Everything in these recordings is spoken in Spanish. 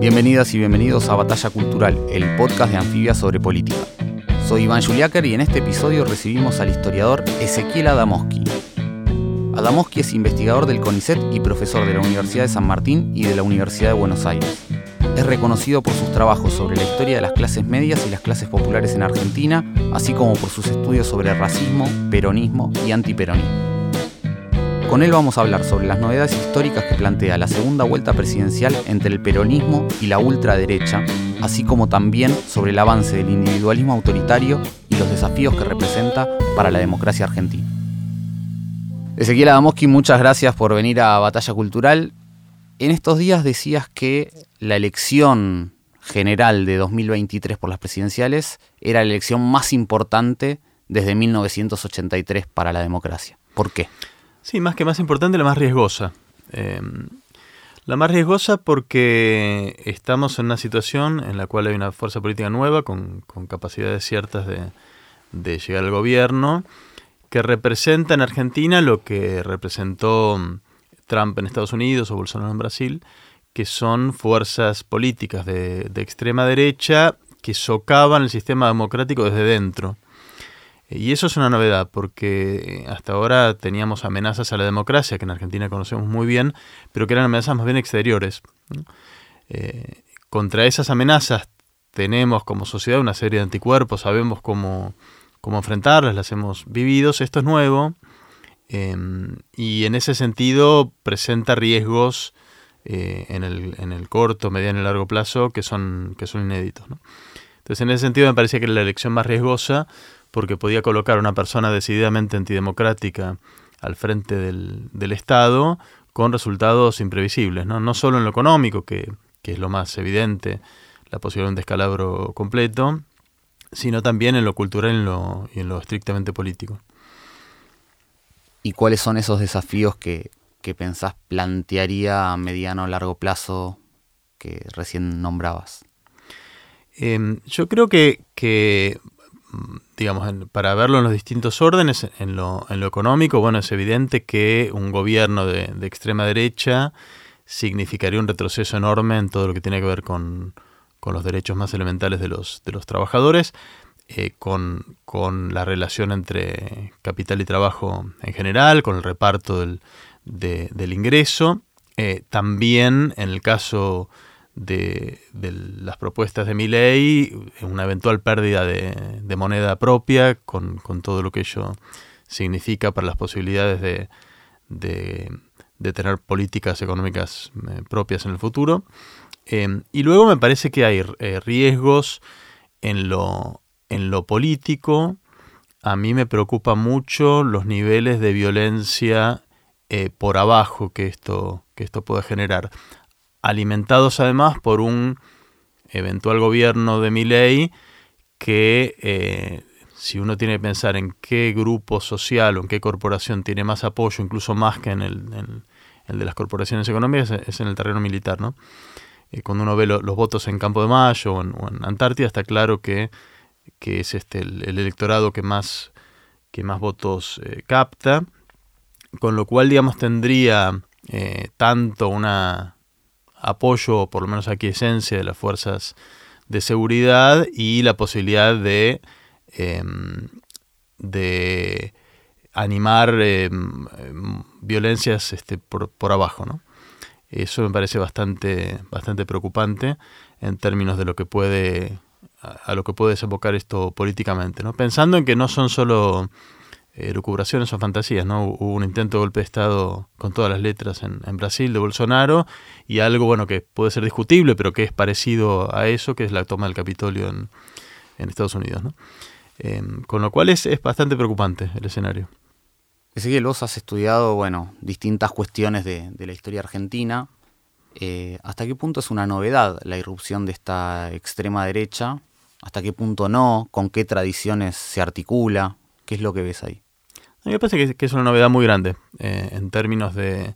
Bienvenidas y bienvenidos a Batalla Cultural, el podcast de Anfibia sobre política. Soy Iván Juliáquer y en este episodio recibimos al historiador Ezequiel Adamowski. Adamowski es investigador del CONICET y profesor de la Universidad de San Martín y de la Universidad de Buenos Aires. Es reconocido por sus trabajos sobre la historia de las clases medias y las clases populares en Argentina, así como por sus estudios sobre racismo, peronismo y antiperonismo. Con él vamos a hablar sobre las novedades históricas que plantea la segunda vuelta presidencial entre el peronismo y la ultraderecha, así como también sobre el avance del individualismo autoritario y los desafíos que representa para la democracia argentina. Ezequiel Adamowski, muchas gracias por venir a Batalla Cultural. En estos días decías que la elección general de 2023 por las presidenciales era la elección más importante desde 1983 para la democracia. ¿Por qué? Sí, más que más importante, la más riesgosa. Eh, la más riesgosa porque estamos en una situación en la cual hay una fuerza política nueva con, capacidades ciertas de, llegar al gobierno que representa en Argentina lo que representó Trump en Estados Unidos o Bolsonaro en Brasil, que son fuerzas políticas de extrema derecha que socavan el sistema democrático desde dentro. Y eso es una novedad, porque hasta ahora teníamos amenazas a la democracia, que en Argentina conocemos muy bien, pero que eran amenazas más bien exteriores. Eh, contra esas amenazas tenemos como sociedad una serie de anticuerpos, sabemos cómo, cómo enfrentarlas, las hemos vivido, esto es nuevo, em, y en ese sentido presenta riesgos eh, en, el, en, el, corto, mediano y largo plazo que son, que son inéditos. Entonces, en ese sentido me parece que la elección más riesgosa porque podía colocar a una persona decididamente antidemocrática al frente del, Estado con resultados imprevisibles, ¿no? no solo en lo económico, que, es lo más evidente, la posibilidad de un descalabro completo, sino también en lo cultural y en lo estrictamente político. ¿Y cuáles son esos desafíos que, que pensás plantearía a mediano o largo plazo que recién nombrabas? Em, yo creo que, que digamos, para verlo en los distintos órdenes, en lo, en lo económico, bueno, es evidente que un gobierno de, extrema derecha significaría un retroceso enorme en todo lo que tiene que ver con, los derechos más elementales de los, de los trabajadores, eh, con, la relación entre capital y trabajo en general, con el reparto del, del ingreso. Eh, también en el caso de, las propuestas de mi ley, una eventual pérdida de, moneda propia, con, todo lo que ello significa para las posibilidades de, tener políticas económicas eh, propias en el futuro. Em, y luego me parece que hay eh, riesgos en lo, en lo político. A mí me preocupa mucho los niveles de violencia eh, por abajo que esto, que esto puede generar alimentados además por un eventual gobierno de Milei que eh, si uno tiene que pensar en qué grupo social o en qué corporación tiene más apoyo, incluso más que en el, de las corporaciones económicas, es en el terreno militar. ¿no? Eh, cuando uno ve los votos en Campo de Mayo o en, Antártida, está claro que, es este el, electorado que más, que más votos eh, capta, con lo cual, digamos, tendría tanto una, apoyo, por lo menos aquí esencia, de las fuerzas de seguridad y la posibilidad de, em, de animar em, violencias este, por, por, abajo. ¿no? Eso me parece bastante, bastante preocupante en términos de lo que puede a, lo que puede desembocar esto políticamente. ¿no? Pensando en que no son solo eh, lucubraciones o fantasías, ¿no? Hubo un intento de golpe de Estado con todas las letras en, Brasil de Bolsonaro y algo, bueno, que puede ser discutible, pero que es parecido a eso, que es la toma del Capitolio en, Estados Unidos, ¿no? Em, con lo cual es, es, bastante preocupante el escenario. que vos has estudiado, bueno, distintas cuestiones de, la historia argentina. Eh, ¿Hasta qué punto es una novedad la irrupción de esta extrema derecha? ¿Hasta qué punto no? ¿Con qué tradiciones se articula? ¿Qué es lo que ves ahí? Me parece que, es una novedad muy grande eh, en términos de,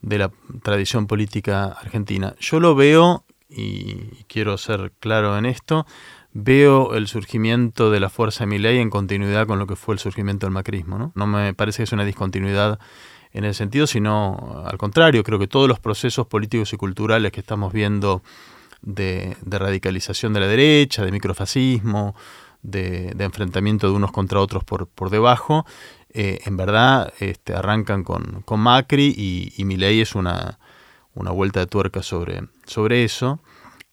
la tradición política argentina. Yo lo veo, y quiero ser claro en esto, veo el surgimiento de la fuerza de mi ley en continuidad con lo que fue el surgimiento del macrismo. ¿no? no me parece que es una discontinuidad en ese sentido, sino al contrario, creo que todos los procesos políticos y culturales que estamos viendo de, radicalización de la derecha, de microfascismo, de, enfrentamiento de unos contra otros por, por debajo, eh, en verdad este, arrancan con, Macri y, y ley es una, una vuelta de tuerca sobre, sobre eso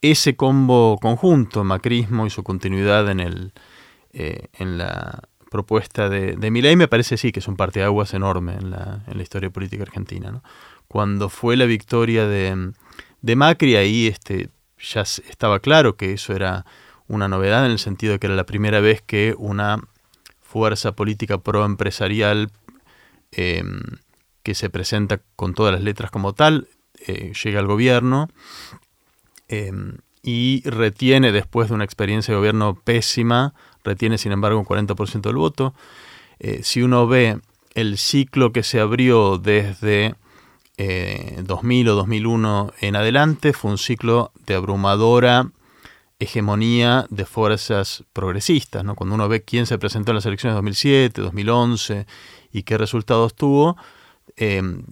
ese combo conjunto, macrismo y su continuidad en, el, eh, en la propuesta de, de Milei, me parece sí que es un parteaguas enorme en la, en la historia política argentina. Cuando fue la victoria de, de Macri, ahí este, ya estaba claro que eso era una novedad en el sentido de que era la primera vez que una fuerza política pro-empresarial em, que se presenta con todas las letras como tal, eh, llega al gobierno Em, y retiene, después de una experiencia de gobierno pésima, retiene sin embargo un 40% del voto. Eh, si uno ve el ciclo que se abrió desde 2000 eh, o 2001 en adelante, fue un ciclo de abrumadora hegemonía de fuerzas progresistas. ¿no? Cuando uno ve quién se presentó en las elecciones de 2007, 2011 y qué resultados tuvo, em,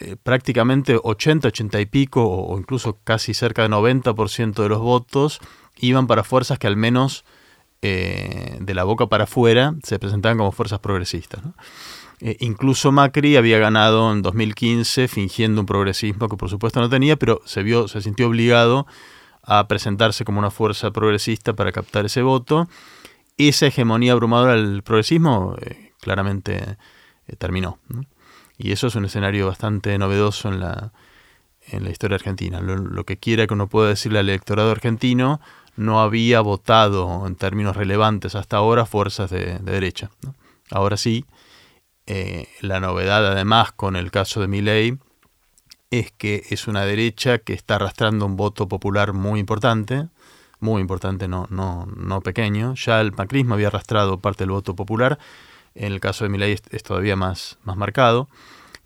eh, prácticamente 80, 80 y pico, o, incluso casi cerca de 90% de los votos iban para fuerzas que al menos eh, de la boca para afuera se presentaban como fuerzas progresistas. Eh, incluso Macri había ganado en 2015 fingiendo un progresismo que por supuesto no tenía, pero se, vio, se sintió obligado a presentarse como una fuerza progresista para captar ese voto. Esa hegemonía abrumadora del progresismo claramente terminó. Y eso es un escenario bastante novedoso en la, en la historia argentina. Lo, que quiera que uno pueda decirle al electorado argentino, no había votado en términos relevantes hasta ahora fuerzas de, derecha. Ahora sí, eh, la novedad además con el caso de Milei es que es una derecha que está arrastrando un voto popular muy importante, muy importante, no, no, no pequeño. Ya el macrismo había arrastrado parte del voto popular en el caso de Milei es, todavía más, más marcado,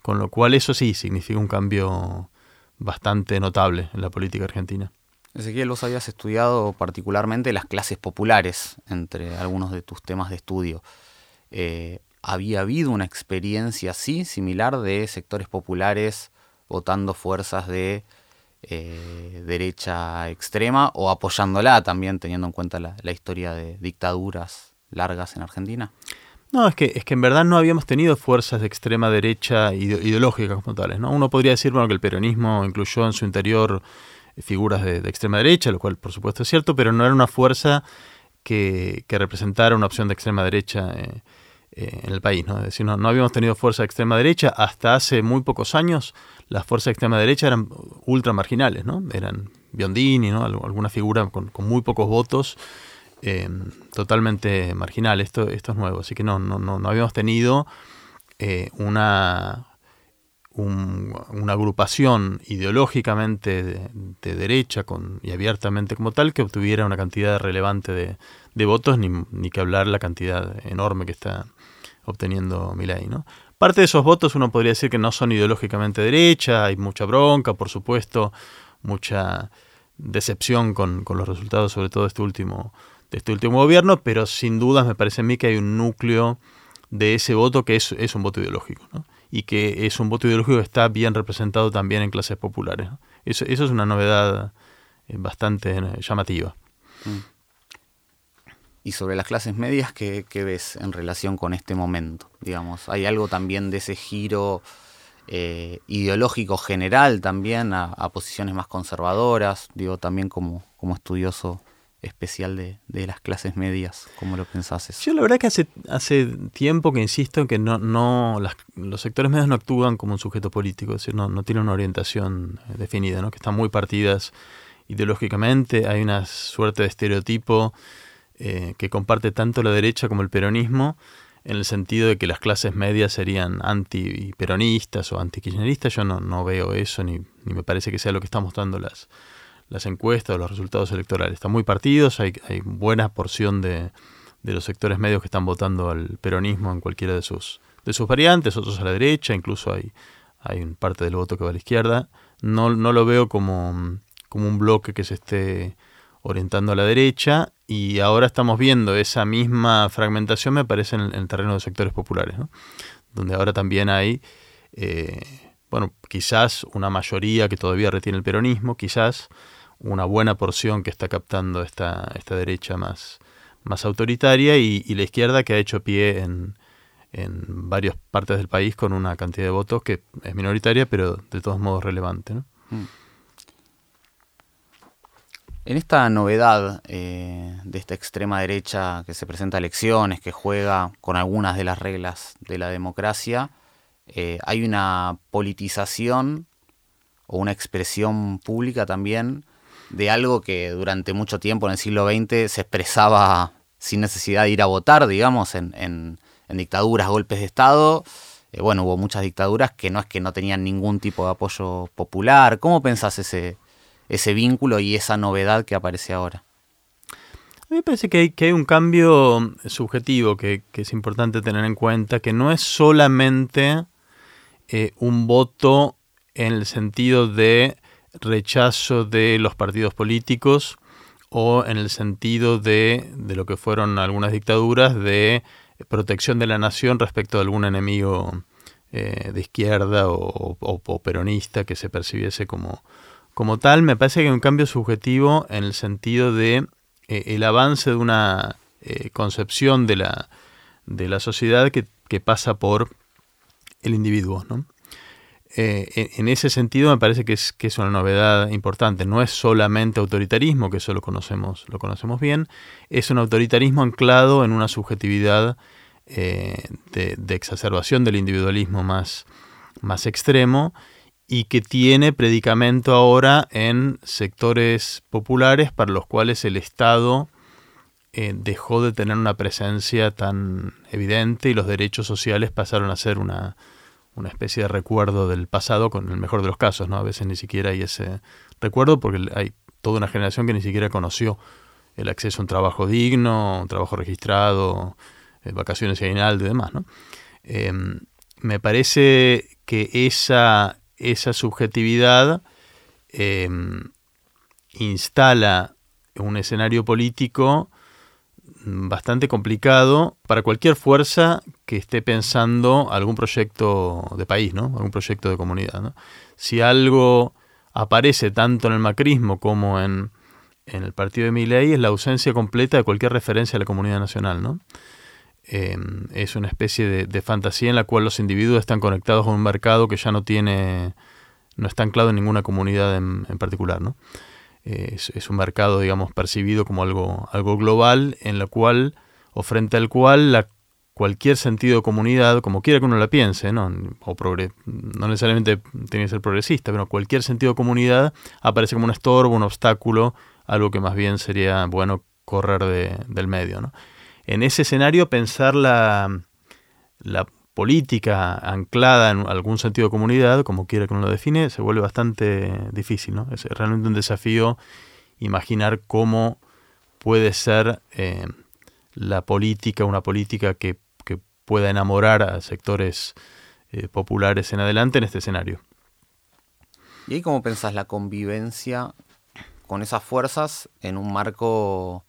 con lo cual eso sí significa un cambio bastante notable en la política argentina. Ezequiel, vos habías estudiado particularmente las clases populares entre algunos de tus temas de estudio. Eh, ¿Había habido una experiencia así, similar, de sectores populares votando fuerzas de eh, derecha extrema o apoyándola también, teniendo en cuenta la, la historia de dictaduras largas en Argentina? No, es que, es que en verdad no habíamos tenido fuerzas de extrema derecha ideológicas como tales. ¿no? Uno podría decir bueno, que el peronismo incluyó en su interior eh, figuras de, extrema derecha, lo cual por supuesto es cierto, pero no era una fuerza que, representara una opción de extrema derecha eh, eh, en el país. ¿no? Es decir, no, habíamos tenido fuerza de extrema derecha. Hasta hace muy pocos años las fuerzas de extrema derecha eran ultra marginales, ¿no? eran Biondini, ¿no? alguna figura con, muy pocos votos eh, totalmente marginal. Esto, esto es nuevo, así que no, no, no, habíamos tenido eh, una, una agrupación ideológicamente de, derecha con, y abiertamente como tal que obtuviera una cantidad relevante de, de votos, ni, ni, que hablar la cantidad enorme que está obteniendo Milei. ¿no? Parte de esos votos uno podría decir que no son ideológicamente derecha, hay mucha bronca, por supuesto, mucha decepción con, con los resultados, sobre todo este último de este último gobierno, pero sin dudas me parece a mí que hay un núcleo de ese voto que es, un voto ideológico, ¿no? y que es un voto ideológico que está bien representado también en clases populares. Eso, eso, es una novedad eh, bastante eh, llamativa. Mm. Y sobre las clases medias, ¿qué, ves en relación con este momento? Digamos, ¿hay algo también de ese giro eh, ideológico general también a, posiciones más conservadoras? Digo, también como, como estudioso especial de, las clases medias? ¿Cómo lo pensás Yo la verdad que hace, hace tiempo que insisto en que no, no los sectores medios no actúan como un sujeto político, es decir, no, no tienen una orientación eh, definida, ¿no? que están muy partidas ideológicamente, hay una suerte de estereotipo eh, que comparte tanto la derecha como el peronismo, en el sentido de que las clases medias serían anti-peronistas o anti-kirchneristas. Yo no, veo eso, ni, me parece que sea lo que están mostrando las, las encuestas o los resultados electorales. Están muy partidos, hay, hay buena porción de, los sectores medios que están votando al peronismo en cualquiera de sus, variantes, otros a la derecha, incluso hay, hay parte del voto que va a la izquierda. No, lo veo como un bloque que se esté orientando a la derecha y ahora estamos viendo esa misma fragmentación, me parece, en el, terreno de sectores populares, donde ahora también hay, eh, bueno, quizás una mayoría que todavía retiene el peronismo, quizás una buena porción que está captando esta, esta derecha más, más autoritaria y, la izquierda que ha hecho pie en, en varias partes del país con una cantidad de votos que es minoritaria, pero de todos modos relevante. ¿no? Mm. En esta novedad eh, de esta extrema derecha que se presenta a elecciones, que juega con algunas de las reglas de la democracia, eh, hay una politización o una expresión pública también de algo que durante mucho tiempo en el siglo XX se expresaba sin necesidad de ir a votar, digamos, en, dictaduras, golpes de Estado. Eh, bueno, hubo muchas dictaduras que no es que no tenían ningún tipo de apoyo popular. ¿Cómo pensás ese, ese vínculo y esa novedad que aparece ahora. A mí me parece que hay, que hay un cambio subjetivo que, es importante tener en cuenta, que no es solamente eh, un voto en el sentido de rechazo de los partidos políticos o en el sentido de, de lo que fueron algunas dictaduras de protección de la nación respecto de algún enemigo eh, de izquierda o, peronista que se percibiese como, como tal, me parece que hay un cambio subjetivo en el sentido de eh, el avance de una eh, concepción de la, de la sociedad que, pasa por el individuo. Eh, en ese sentido me parece que es, que es una novedad importante. No es solamente autoritarismo, que eso lo conocemos, lo conocemos bien, es un autoritarismo anclado en una subjetividad de, de, exacerbación del individualismo más, más extremo y que tiene predicamento ahora en sectores populares para los cuales el Estado eh, dejó de tener una presencia tan evidente y los derechos sociales pasaron a ser una, una especie de recuerdo del pasado, con el mejor de los casos, ¿no? A veces ni siquiera hay ese recuerdo porque hay toda una generación que ni siquiera conoció el acceso a un trabajo digno, un trabajo registrado, eh, vacaciones y aguinaldo y demás, ¿no? Em, me parece que esa esa subjetividad em, instala un escenario político bastante complicado para cualquier fuerza que esté pensando algún proyecto de país, ¿no? algún proyecto de comunidad. Si algo aparece tanto en el macrismo como en, el partido de Milei es la ausencia completa de cualquier referencia a la comunidad nacional. ¿no? Em, es una especie de, fantasía en la cual los individuos están conectados con un mercado que ya no tiene, no está anclado en ninguna comunidad en, particular, ¿no? Eh, es, un mercado, digamos, percibido como algo, algo global en la cual, o frente al cual, la, cualquier sentido de comunidad, como quiera que uno la piense, ¿no? O no necesariamente tiene que ser progresista, pero cualquier sentido de comunidad aparece como un estorbo, un obstáculo, algo que más bien sería bueno correr de, del medio, ¿no? En ese escenario pensar la, política anclada en algún sentido de comunidad, como quiera que uno lo define, se vuelve bastante difícil. ¿no? Es realmente un desafío imaginar cómo puede ser eh, la política, una política que, pueda enamorar a sectores eh, populares en adelante en este escenario. ¿Y ahí cómo pensás la convivencia con esas fuerzas en un marco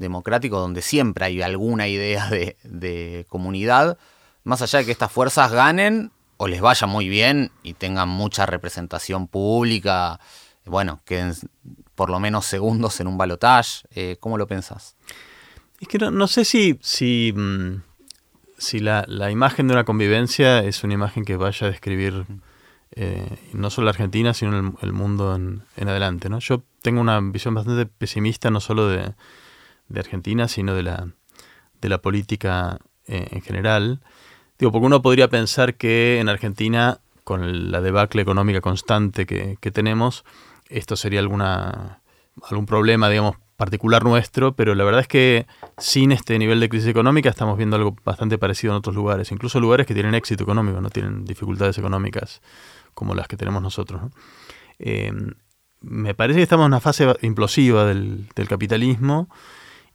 democrático donde siempre hay alguna idea de, comunidad, más allá de que estas fuerzas ganen o les vaya muy bien y tengan mucha representación pública, bueno, queden por lo menos segundos en un balotage. Eh, ¿Cómo lo pensás? Es que no, sé si, si, mm, si la, imagen de una convivencia es una imagen que vaya a describir eh, no solo la Argentina, sino el, mundo en, en, adelante. ¿no? Yo tengo una visión bastante pesimista, no solo de, de Argentina, sino de la, de la política eh, en general. Digo, porque uno podría pensar que en Argentina, con la debacle económica constante que, tenemos, esto sería alguna, algún problema, digamos, particular nuestro, pero la verdad es que sin este nivel de crisis económica estamos viendo algo bastante parecido en otros lugares, incluso lugares que tienen éxito económico, no tienen dificultades económicas como las que tenemos nosotros. Eh, me parece que estamos en una fase implosiva del, capitalismo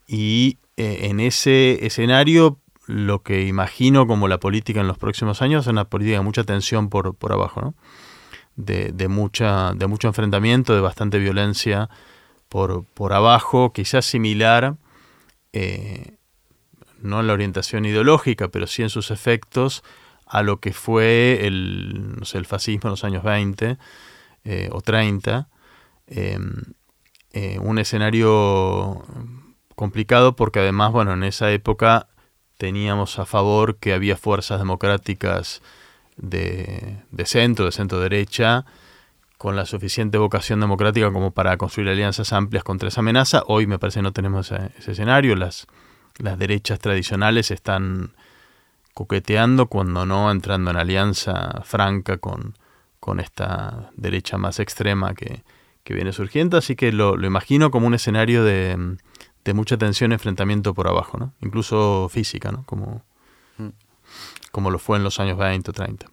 y eh, en ese escenario lo que imagino como la política en los próximos años es una política de mucha tensión por, por abajo, ¿no? de, mucha, de mucho enfrentamiento, de bastante violencia por, por abajo, quizás similar, eh, no en la orientación ideológica, pero sí en sus efectos, a lo que fue el, el fascismo en los años 20 eh, o 30. Em, un escenario complicado porque además, bueno, en esa época teníamos a favor que había fuerzas democráticas de, centro, de centro derecha, con la suficiente vocación democrática como para construir alianzas amplias contra esa amenaza. Hoy me parece que no tenemos ese, escenario. Las, las derechas tradicionales están coqueteando, cuando no entrando en alianza franca con, con esta derecha más extrema que, viene surgiendo. Así que lo, imagino como un escenario de, de mucha tensión y enfrentamiento por abajo, ¿no? incluso física, ¿no? como, como lo fue en los años 20 o 30.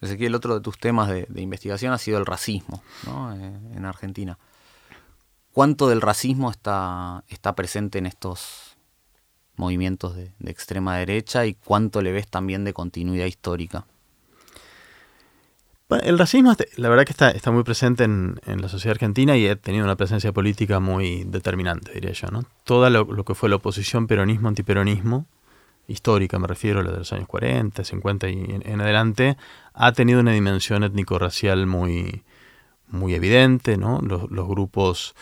el otro de tus temas de, investigación ha sido el racismo eh, en Argentina. ¿Cuánto del racismo está, está presente en estos movimientos de, extrema derecha y cuánto le ves también de continuidad histórica? El racismo, la verdad que está, está muy presente en, la sociedad argentina y ha tenido una presencia política muy determinante, diría yo. ¿no? Todo lo, que fue la oposición peronismo-antiperonismo histórica, me refiero la de los años 40, 50 y en, adelante, ha tenido una dimensión étnico-racial muy, muy evidente, ¿no? Los, grupos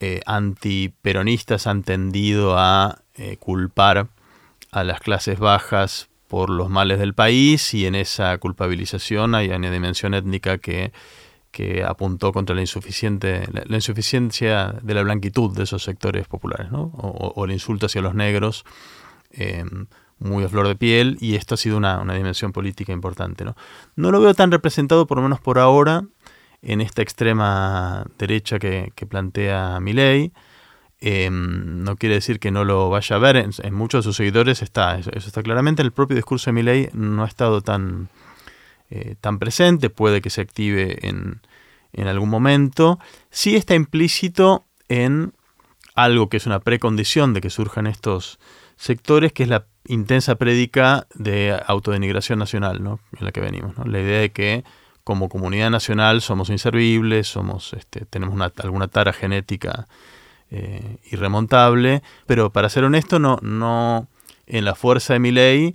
eh, antiperonistas han tendido a eh, culpar a las clases bajas por los males del país y en esa culpabilización hay una dimensión étnica que, que apuntó contra la, insuficiente, la, insuficiencia de la blanquitud de esos sectores populares, ¿no? o, el insulto hacia los negros. Eh, muy a flor de piel y esto ha sido una, dimensión política importante. ¿no? no lo veo tan representado, por lo menos por ahora, en esta extrema derecha que, plantea Milei. Eh, no quiere decir que no lo vaya a ver, en, muchos de sus seguidores está, eso, está claramente, en el propio discurso de Milei no ha estado tan, eh, tan presente, puede que se active en, en algún momento. Sí está implícito en algo que es una precondición de que surjan estos sectores, que es la intensa prédica de autodenigración nacional, ¿no? en la que venimos. ¿no? La idea de que como comunidad nacional somos inservibles, somos, este, tenemos una, alguna tara genética eh, irremontable, pero para ser honesto, no, no en la fuerza de mi ley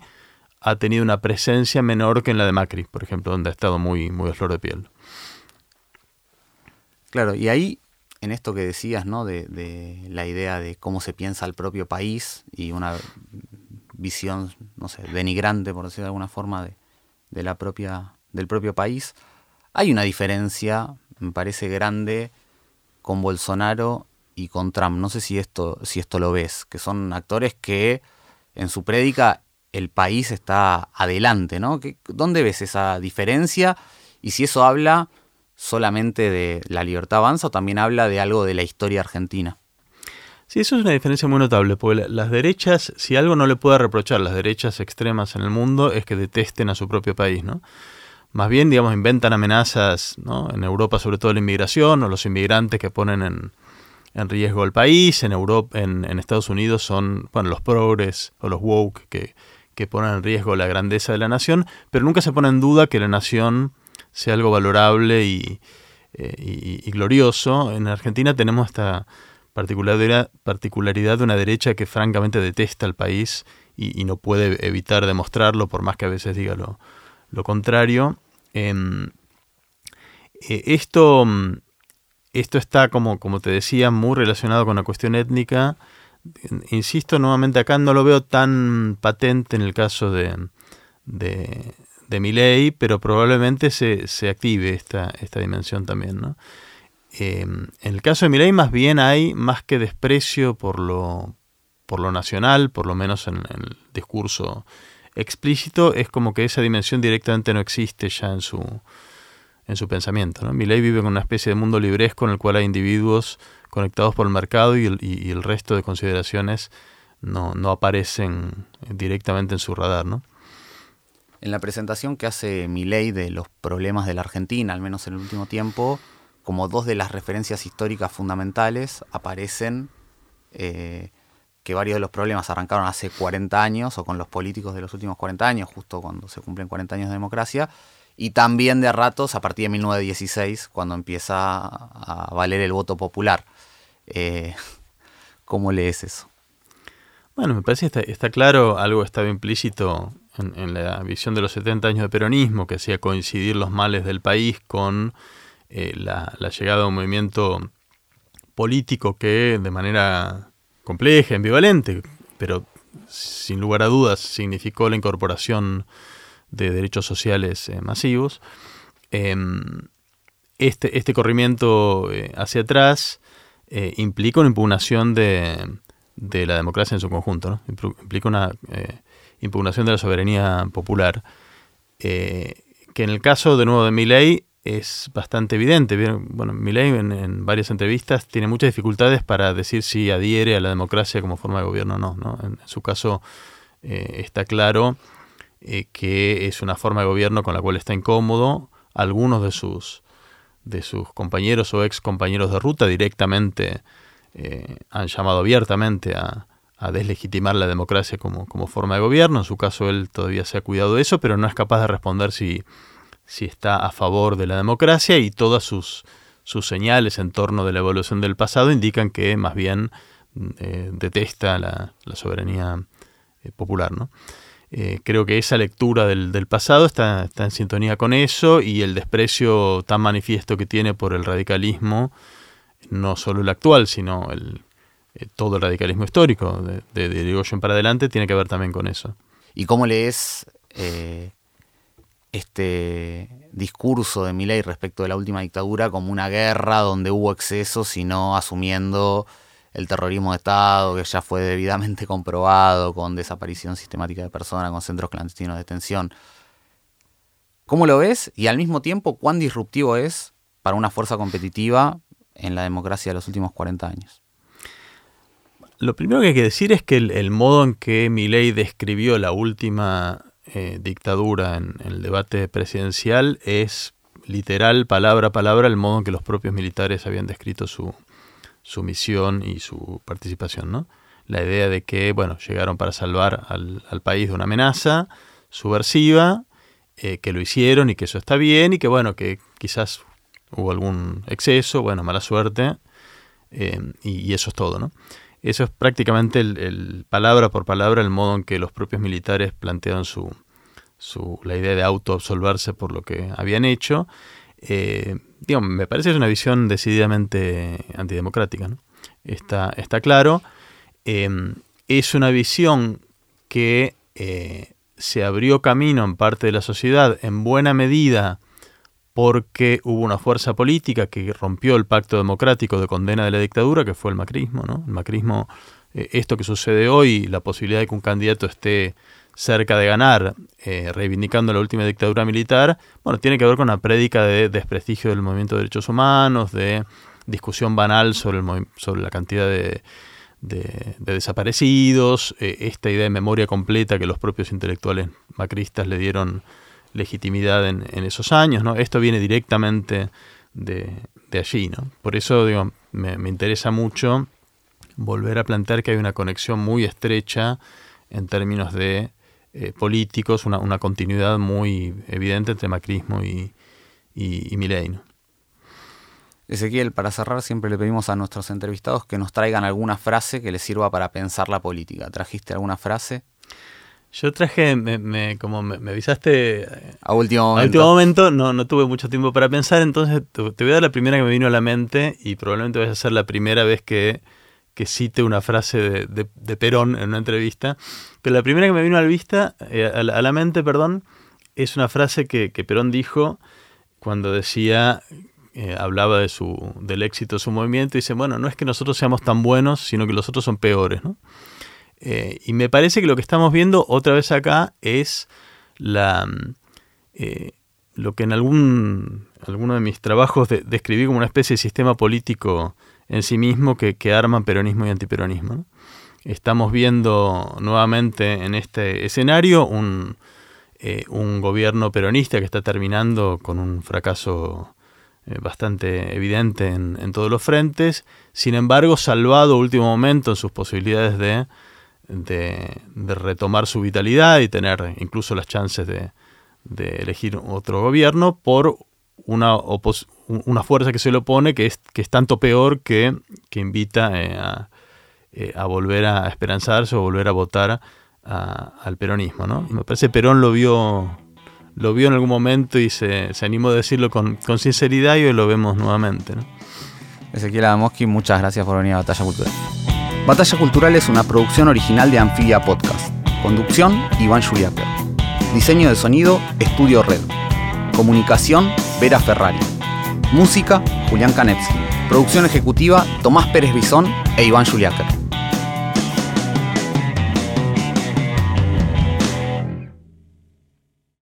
ha tenido una presencia menor que en la de Macri, por ejemplo, donde ha estado muy, muy a flor de piel. Claro, y ahí, en esto que decías, ¿no? De, de la idea de cómo se piensa el propio país y una visión, no sé, denigrante, por decirlo de alguna forma, de, de la propia, del propio país. Hay una diferencia, me parece grande, con Bolsonaro y con Trump. No sé si esto, si esto lo ves, que son actores que en su prédica el país está adelante, ¿no? ¿Dónde ves esa diferencia? Y si eso habla solamente de la libertad avanza o también habla de algo de la historia argentina. Sí, eso es una diferencia muy notable, porque las derechas, si algo no le puede reprochar las derechas extremas en el mundo, es que detesten a su propio país, ¿no? Más bien, digamos, inventan amenazas, ¿no? En Europa, sobre todo la inmigración o los inmigrantes que ponen en, riesgo el país. En Europa, en, Estados Unidos son, bueno, los progres o los woke que, ponen en riesgo la grandeza de la nación, pero nunca se pone en duda que la nación sea algo valorable y, eh, y glorioso. En Argentina tenemos esta particularidad, de una derecha que francamente detesta al país y, no puede evitar demostrarlo, por más que a veces diga lo, lo contrario. Em, eh, esto, esto está, como, como te decía, muy relacionado con la cuestión étnica. Insisto nuevamente acá, no lo veo tan patente en el caso de, de, de Milley, pero probablemente se, se active esta, esta dimensión también. ¿no? Em, en el caso de Milei más bien hay más que desprecio por lo, por lo nacional, por lo menos en, el discurso explícito, es como que esa dimensión directamente no existe ya en su, en su pensamiento. ¿no? Milley vive en una especie de mundo libresco en el cual hay individuos conectados por el mercado y el, resto de consideraciones no, aparecen directamente en su radar. En la presentación que hace Milley de los problemas de la Argentina, al menos en el último tiempo, como dos de las referencias históricas fundamentales aparecen eh, que varios de los problemas arrancaron hace 40 años o con los políticos de los últimos 40 años, justo cuando se cumplen 40 años de democracia, y también de ratos a partir de 1916, cuando empieza a valer el voto popular. Eh, ¿Cómo lees eso? Bueno, me parece que está, claro, algo estaba implícito en, la visión de los 70 años de peronismo, que hacía coincidir los males del país con eh, la, llegada de un movimiento político que de manera compleja, ambivalente, pero sin lugar a dudas significó la incorporación de derechos sociales eh, masivos. Em, este, este, corrimiento eh, hacia atrás implica una impugnación de, la democracia en su conjunto, implica una impugnación de la soberanía popular, que en el caso de nuevo de Milley es bastante evidente. Bueno, Milley en, varias entrevistas tiene muchas dificultades para decir si adhiere a la democracia como forma de gobierno o no. En, su caso eh, está claro eh, que es una forma de gobierno con la cual está incómodo. Algunos de sus, de sus compañeros o ex compañeros de ruta directamente eh, han llamado abiertamente a, a deslegitimar la democracia como, como forma de gobierno. En su caso él todavía se ha cuidado de eso, pero no es capaz de responder si si está a favor de la democracia y todas sus, sus señales en torno de la evolución del pasado indican que más bien eh, detesta la, soberanía eh, popular. ¿no? Eh, creo que esa lectura del, pasado está, en sintonía con eso y el desprecio tan manifiesto que tiene por el radicalismo, no solo el actual, sino el, todo el radicalismo histórico de, de, para adelante, tiene que ver también con eso. ¿Y cómo lees este discurso de Milei respecto de la última dictadura como una guerra donde hubo excesos, sino asumiendo el terrorismo de Estado, que ya fue debidamente comprobado, con desaparición sistemática de personas, con centros clandestinos de detención. ¿Cómo lo ves? Y al mismo tiempo, ¿cuán disruptivo es para una fuerza competitiva en la democracia de los últimos 40 años? Lo primero que hay que decir es que el, modo en que Milei describió la última eh, dictadura en, el debate presidencial es literal, palabra a palabra, el modo en que los propios militares habían descrito su, su misión y su participación, ¿no? La idea de que, bueno, llegaron para salvar al, país de una amenaza subversiva, eh, que lo hicieron y que eso está bien y que, bueno, que quizás hubo algún exceso, bueno, mala suerte, eh, y, eso es todo, ¿no? Eso es prácticamente el, palabra por palabra el modo en que los propios militares plantearon su, su, la idea de autoabsolverse por lo que habían hecho. Eh, me parece que es una visión decididamente antidemocrática. ¿no? Está, está claro. Em, es una visión que eh, se abrió camino en parte de la sociedad en buena medida porque hubo una fuerza política que rompió el pacto democrático de condena de la dictadura, que fue el macrismo. ¿no? El macrismo, eh, esto que sucede hoy, la posibilidad de que un candidato esté cerca de ganar, eh, reivindicando la última dictadura militar, bueno, tiene que ver con una prédica de desprestigio del movimiento de derechos humanos, de discusión banal sobre, el, sobre la cantidad de, desaparecidos, eh, esta idea de memoria completa que los propios intelectuales macristas le dieron legitimidad en, esos años, ¿no? Esto viene directamente de, allí, ¿no? Por eso, digo, me, interesa mucho volver a plantear que hay una conexión muy estrecha en términos de eh, políticos, una, continuidad muy evidente entre macrismo y, y, y Ezequiel, para cerrar siempre le pedimos a nuestros entrevistados que nos traigan alguna frase que les sirva para pensar la política. ¿Trajiste alguna frase? Yo traje, me, como me, avisaste a último momento, a último momento no, no tuve mucho tiempo para pensar, entonces te, voy a dar la primera que me vino a la mente y probablemente vaya a ser la primera vez que, que cite una frase de, de, Perón en una entrevista. Pero la primera que me vino a la, vista, eh, a, la, mente, perdón, es una frase que, Perón dijo cuando decía, eh, hablaba de su, del éxito de su movimiento, dice, bueno, no es que nosotros seamos tan buenos, sino que los otros son peores, ¿no? Eh, y me parece que lo que estamos viendo otra vez acá es la, mm, lo que en algún alguno de mis trabajos describí como una especie de sistema político en sí mismo que, que arman peronismo y antiperonismo. Estamos viendo nuevamente en este escenario un, eh, un gobierno peronista que está terminando con un fracaso eh, bastante evidente en, todos los frentes, sin embargo salvado último momento en sus posibilidades de, de, retomar su vitalidad y tener incluso las chances de, elegir otro gobierno por una, una fuerza que se le opone que es, que es tanto peor que, que invita eh, a, eh, a, volver a esperanzarse o volver a votar al peronismo. ¿no? Me parece Perón lo vio, lo vio en algún momento y se, animó a decirlo con, sinceridad y hoy lo vemos nuevamente. Ezequiel Adamoski, muchas gracias por venir a Batalla Cultural. Batalla Cultural es una producción original de Anfibia Podcast. Conducción, Iván Juliaker. Diseño de sonido, Estudio Red. Comunicación, Vera Ferrari. Música, Julián Kanevsky. Producción ejecutiva, Tomás Pérez Bison e Iván Juliáquer.